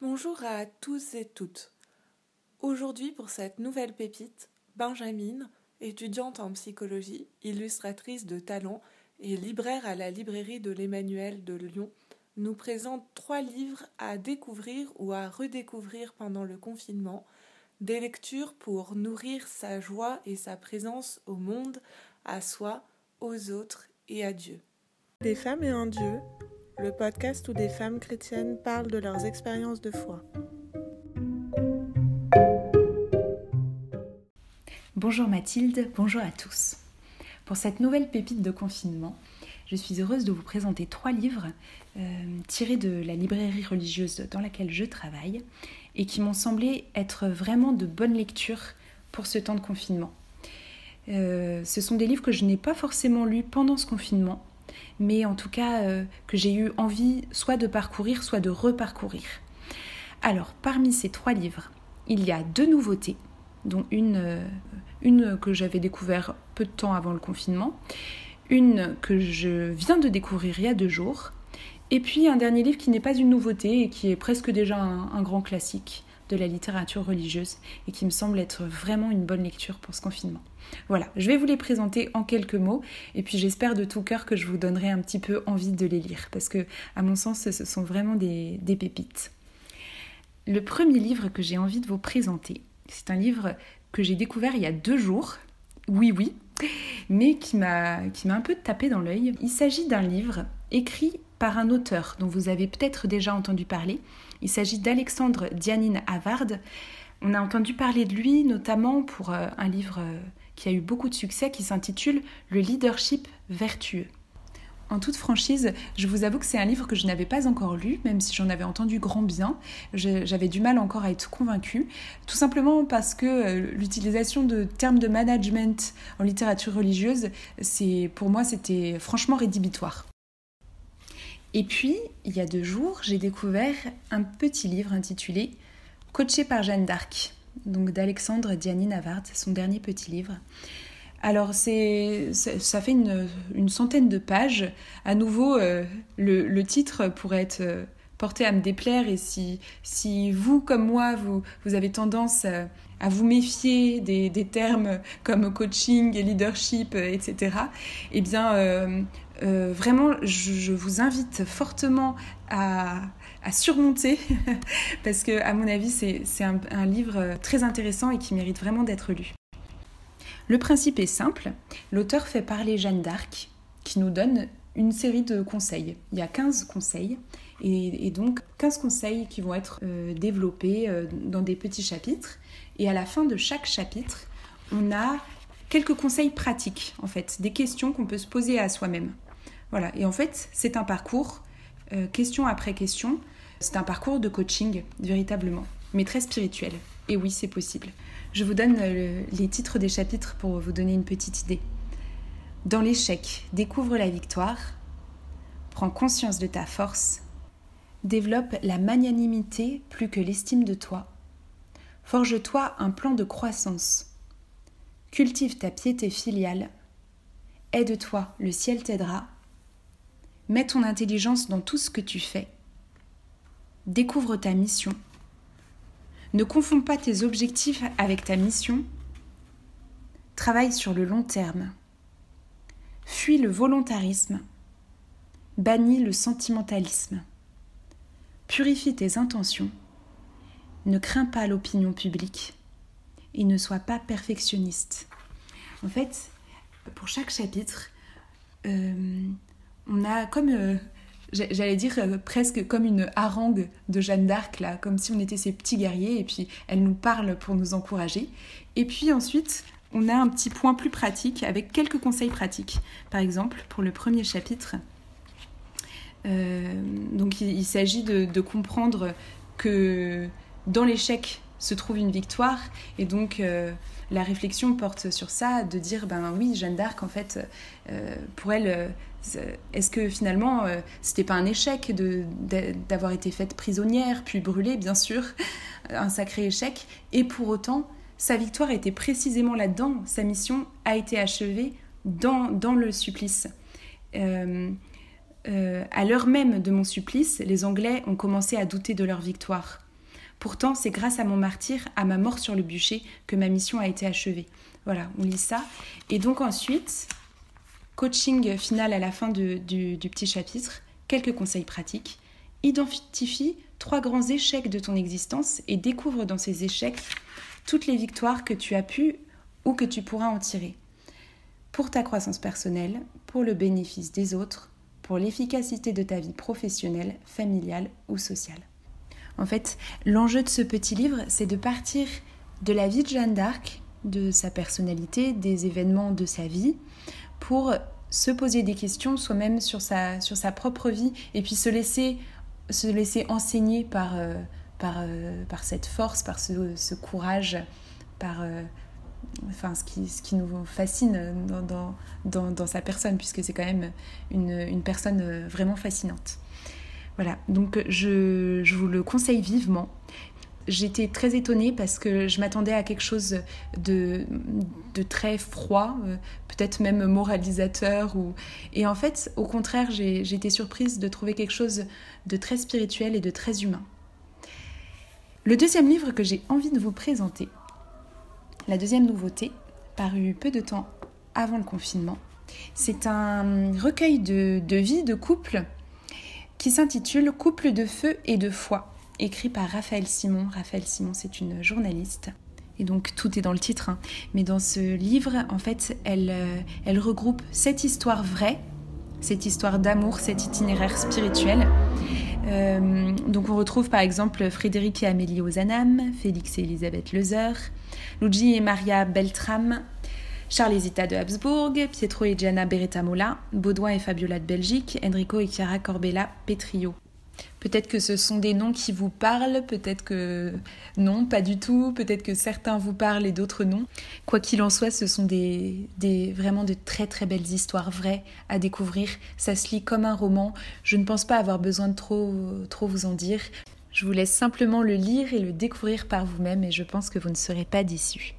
Bonjour à tous et toutes. Aujourd'hui, pour cette nouvelle pépite, Benjamin, étudiante en psychologie, illustratrice de talent et libraire à la librairie de l'Emmanuel de Lyon, nous présente trois livres à découvrir ou à redécouvrir pendant le confinement, des lectures pour nourrir sa joie et sa présence au monde, à soi, aux autres et à Dieu. Des femmes et un Dieu, le podcast où des femmes chrétiennes parlent de leurs expériences de foi. Bonjour Mathilde, bonjour à tous. Pour cette nouvelle pépite de confinement, je suis heureuse de vous présenter trois livres euh, tirés de la librairie religieuse dans laquelle je travaille et qui m'ont semblé être vraiment de bonnes lectures pour ce temps de confinement. Euh, ce sont des livres que je n'ai pas forcément lus pendant ce confinement, mais en tout cas euh, que j'ai eu envie soit de parcourir, soit de reparcourir. Alors, parmi ces trois livres, il y a deux nouveautés, dont une, euh, une que j'avais découvert peu de temps avant le confinement, une que je viens de découvrir il y a deux jours, et puis un dernier livre qui n'est pas une nouveauté et qui est presque déjà un grand classique de la littérature religieuse et qui me semble être vraiment une bonne lecture pour ce confinement. Voilà, je vais vous les présenter en quelques mots et puis j'espère de tout cœur que je vous donnerai un petit peu envie de les lire parce que, à mon sens, ce sont vraiment des, des pépites. Le premier livre que j'ai envie de vous présenter, c'est un livre que j'ai découvert il y a deux jours. Oui, oui, mais qui m'a un peu tapé dans l'œil. Il s'agit d'un livre écrit par un auteur dont vous avez peut-être déjà entendu parler. Il s'agit d'Alexandre Dianine Havard. On a entendu parler de lui notamment pour euh, un livre euh, qui a eu beaucoup de succès qui s'intitule Le leadership vertueux. En toute franchise, je vous avoue que c'est un livre que je n'avais pas encore lu, même si j'en avais entendu grand bien. J'avais du mal encore à être convaincue, tout simplement parce que euh, l'utilisation de termes de management en littérature religieuse, c'est pour moi c'était franchement rédhibitoire. Et puis, il y a deux jours, j'ai découvert un petit livre intitulé Coaché par Jeanne d'Arc donc d'Alexandre Diani Navard, son dernier petit livre. Alors c'est, ça fait une, centaine de pages. À nouveau, euh, le, titre pourrait être euh, porté à me déplaire et si, si vous, comme moi, vous, vous avez tendance à, vous méfier des, termes comme coaching leadership, etc., eh bien, euh, vraiment, je, vous invite fortement à, surmonter parce que, à mon avis, c'est un, livre très intéressant et qui mérite vraiment d'être lu. Le principe est simple. L'auteur fait parler Jeanne d'Arc qui nous donne une série de conseils. Il y a 15 conseils et, donc 15 conseils qui vont être euh, développés euh, dans des petits chapitres. Et à la fin de chaque chapitre, on a quelques conseils pratiques, en fait, des questions qu'on peut se poser à soi-même. Voilà, et en fait, c'est un parcours, euh, question après question, c'est un parcours de coaching, véritablement, mais très spirituel. Et oui, c'est possible. Je vous donne euh, les titres des chapitres pour vous donner une petite idée. Dans l'échec, découvre la victoire, prends conscience de ta force, développe la magnanimité plus que l'estime de toi, forge-toi un plan de croissance, cultive ta piété filiale, aide-toi, le ciel t'aidera, Mets ton intelligence dans tout ce que tu fais. Découvre ta mission. Ne confonds pas tes objectifs avec ta mission. Travaille sur le long terme. Fuis le volontarisme. Bannis le sentimentalisme. Purifie tes intentions. Ne crains pas l'opinion publique. Et ne sois pas perfectionniste. En fait, pour chaque chapitre, euh, on a comme, euh, j'allais dire euh, presque comme une harangue de Jeanne d'Arc, là, comme si on était ses petits guerriers, et puis elle nous parle pour nous encourager. Et puis ensuite, on a un petit point plus pratique avec quelques conseils pratiques. Par exemple, pour le premier chapitre, euh, donc il, s'agit de, comprendre que dans l'échec se trouve une victoire, et donc la réflexion porte sur ça, de dire ben oui, Jeanne d'Arc, en fait, euh, pour elle, euh, est-ce que finalement, euh, c'était pas un échec d'avoir été faite prisonnière, puis brûlée, bien sûr, un sacré échec, et pour autant, sa victoire était précisément là-dedans, sa mission a été achevée dans, dans le supplice. à l'heure même de mon supplice, les Anglais ont commencé à douter de leur victoire. Pourtant, c'est grâce à mon martyr, à ma mort sur le bûcher, que ma mission a été achevée. Voilà, on lit ça. Et donc ensuite, coaching final à la fin du, du petit chapitre, quelques conseils pratiques. Identifie trois grands échecs de ton existence et découvre dans ces échecs toutes les victoires que tu as pu ou que tu pourras en tirer. Pour ta croissance personnelle, pour le bénéfice des autres, pour l'efficacité de ta vie professionnelle, familiale ou sociale. En fait, l'enjeu de ce petit livre, c'est de partir de la vie de Jeanne d'Arc, de sa personnalité, des événements de sa vie, pour se poser des questions soi-même sur sa, sur sa propre vie et puis se laisser, se laisser enseigner par, euh, par, euh, par cette force, par ce, courage, par euh, enfin, ce, qui, ce qui nous fascine dans, dans, dans, sa personne, puisque c'est quand même une, une, personne vraiment fascinante. Voilà, donc je, vous le conseille vivement. J'étais très étonnée parce que je m'attendais à quelque chose de, très froid, peut-être même moralisateur. Et en fait, au contraire, j'ai été surprise de trouver quelque chose de très spirituel et de très humain. Le deuxième livre que j'ai envie de vous présenter, la deuxième nouveauté, paru peu de temps avant le confinement, c'est un recueil de, de vie de couple qui s'intitule Couple de feu et de foi, écrit par Raphaël Simon. Raphaël Simon, c'est une journaliste. Et donc tout est dans le titre. Hein. Mais dans ce livre, en fait, elle, euh, regroupe cette histoire vraie, cette histoire d'amour, cet itinéraire spirituel, euh, donc on retrouve par exemple Frédéric et Amélie Ozanam, Félix et Elisabeth Lezer, Luigi et Maria Beltram, Charles et Zita de Habsbourg, Pietro et Gianna Beretta-Mola, Baudouin et Fabiola de Belgique, Enrico et Chiara Corbella Petrio. Peut-être que ce sont des noms qui vous parlent, peut-être que non, pas du tout, peut-être que certains vous parlent et d'autres non. Quoi qu'il en soit, ce sont des, des, vraiment de très très belles histoires vraies à découvrir. Ça se lit comme un roman. Je ne pense pas avoir besoin de trop, trop vous en dire. Je vous laisse simplement le lire et le découvrir par vous-même et je pense que vous ne serez pas déçus.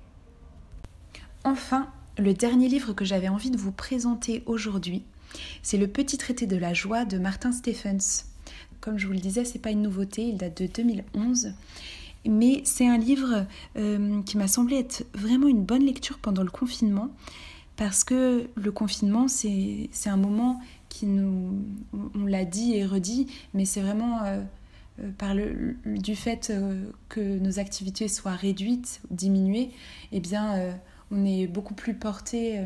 Enfin, le dernier livre que j'avais envie de vous présenter aujourd'hui, c'est Le Petit traité de la joie de Martin Stephens. Comme je vous le disais, c'est pas une nouveauté, il date de 2011. Mais c'est un livre euh, qui m'a semblé être vraiment une bonne lecture pendant le confinement, parce que le confinement, c'est un moment qui nous, on l'a dit et redit, mais c'est vraiment euh, euh, par le, du fait que nos activités soient réduites, diminuées, eh bien, on est beaucoup plus porté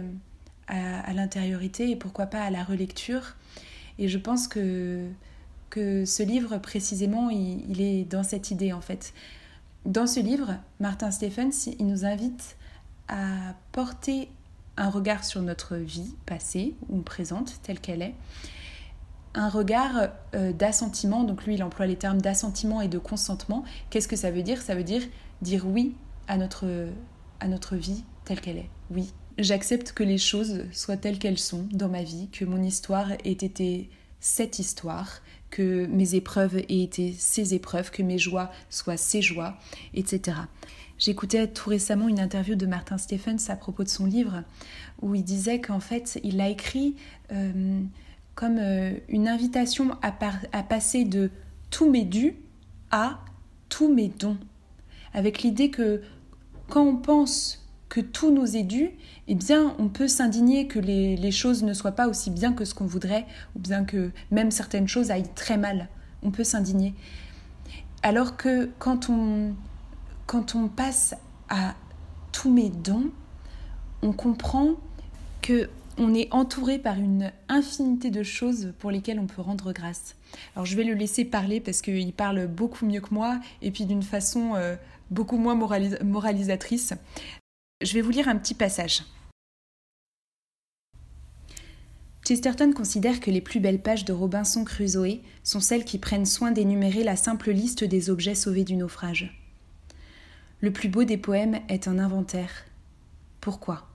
à, à l'intériorité et pourquoi pas à la relecture. Et je pense que que ce livre, précisément, il, est dans cette idée, en fait. Dans ce livre, Martin Stephens, il nous invite à porter un regard sur notre vie passée ou présente, telle qu'elle est, un regard euh, d'assentiment, donc lui il emploie les termes d'assentiment et de consentement. Qu'est-ce que ça veut dire? Ça veut dire dire oui à notre, à notre vie telle qu'elle est. Oui, j'accepte que les choses soient telles qu'elles sont dans ma vie, que mon histoire ait été cette histoire, que mes épreuves aient été ces épreuves, que mes joies soient ces joies, etc. J'écoutais tout récemment une interview de Martin Stephens à propos de son livre, où il disait qu'en fait, il l'a écrit euh, comme euh, une invitation à, passer de tous mes dus à tous mes dons, avec l'idée que quand on pense que tout nous est dû, eh bien, on peut s'indigner que les, choses ne soient pas aussi bien que ce qu'on voudrait, ou bien que même certaines choses aillent très mal. On peut s'indigner. Alors que quand on, quand on passe à tous mes dons, on comprend que on est entouré par une infinité de choses pour lesquelles on peut rendre grâce. Alors je vais le laisser parler parce qu'il parle beaucoup mieux que moi et puis d'une façon euh, beaucoup moins moralisatrice. Je vais vous lire un petit passage. Chesterton considère que les plus belles pages de Robinson Crusoe sont celles qui prennent soin d'énumérer la simple liste des objets sauvés du naufrage. Le plus beau des poèmes est un inventaire. Pourquoi?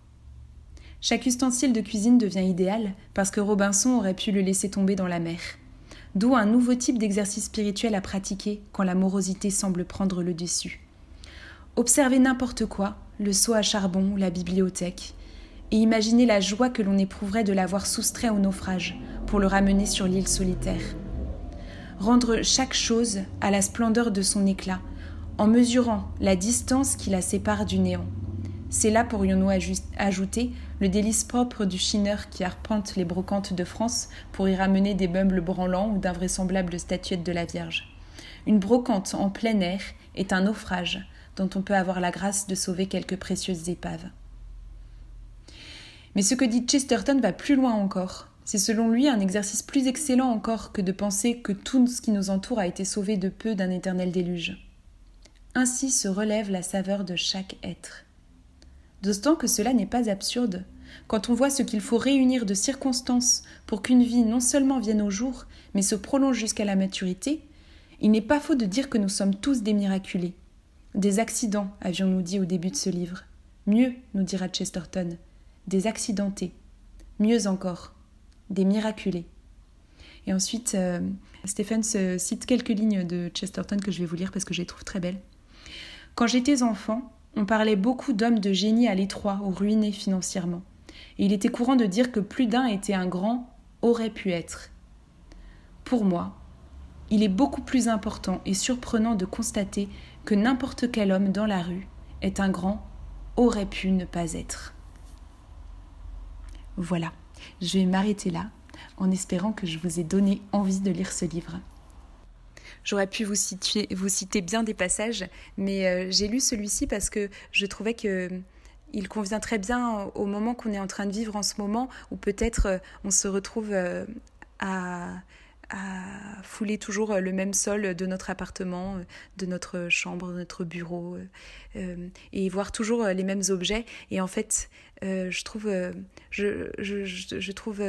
Chaque ustensile de cuisine devient idéal parce que Robinson aurait pu le laisser tomber dans la mer. D'où un nouveau type d'exercice spirituel à pratiquer quand la morosité semble prendre le dessus. Observez n'importe quoi, le seau à charbon ou la bibliothèque, et imaginez la joie que l'on éprouverait de l'avoir soustrait au naufrage pour le ramener sur l'île solitaire. Rendre chaque chose à la splendeur de son éclat, en mesurant la distance qui la sépare du néant. C'est là, pourrions-nous ajouter, le délice propre du chineur qui arpente les brocantes de France pour y ramener des meubles branlants ou d'invraisemblables statuettes de la Vierge. Une brocante en plein air est un naufrage dont on peut avoir la grâce de sauver quelques précieuses épaves. Mais ce que dit Chesterton va plus loin encore. C'est selon lui un exercice plus excellent encore que de penser que tout ce qui nous entoure a été sauvé de peu d'un éternel déluge. Ainsi se relève la saveur de chaque être. D'autant que cela n'est pas absurde, quand on voit ce qu'il faut réunir de circonstances pour qu'une vie non seulement vienne au jour, mais se prolonge jusqu'à la maturité, il n'est pas faux de dire que nous sommes tous des miraculés. Des accidents, avions-nous dit au début de ce livre. Mieux, nous dira Chesterton, des accidentés. Mieux encore, des miraculés. Et ensuite, euh, Stephen cite quelques lignes de Chesterton que je vais vous lire parce que je les trouve très belles. Quand j'étais enfant, on parlait beaucoup d'hommes de génie à l'étroit ou ruinés financièrement. Et il était courant de dire que plus d'un était un grand, aurait pu être. Pour moi, il est beaucoup plus important et surprenant de constater que n'importe quel homme dans la rue est un grand, aurait pu ne pas être. Voilà, je vais m'arrêter là en espérant que je vous ai donné envie de lire ce livre. J'aurais pu vous, citer bien des passages, mais euh, j'ai lu celui-ci parce que je trouvais que il convient très bien au moment qu'on est en train de vivre en ce moment, où peut-être euh, on se retrouve euh, à à fouler toujours le même sol de notre appartement, de notre chambre, de notre bureau, euh, et voir toujours les mêmes objets. Et en fait, euh, je trouve, je, trouve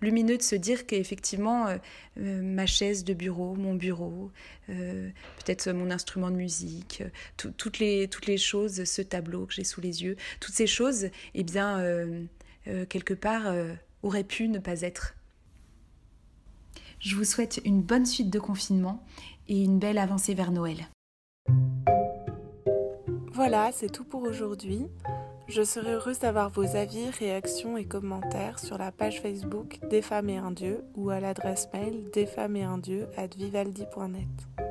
lumineux de se dire qu'effectivement, euh, ma chaise de bureau, mon bureau, peut-être mon instrument de musique, toutes, les, toutes les choses, ce tableau que j'ai sous les yeux, toutes ces choses, eh bien, quelque part, auraient pu ne pas être. Je vous souhaite une bonne suite de confinement et une belle avancée vers Noël. Voilà, c'est tout pour aujourd'hui. Je serai heureuse d'avoir vos avis, réactions et commentaires sur la page Facebook Des femmes et un dieu ou à l'adresse mail desfemmesetundieu at vivaldi.net.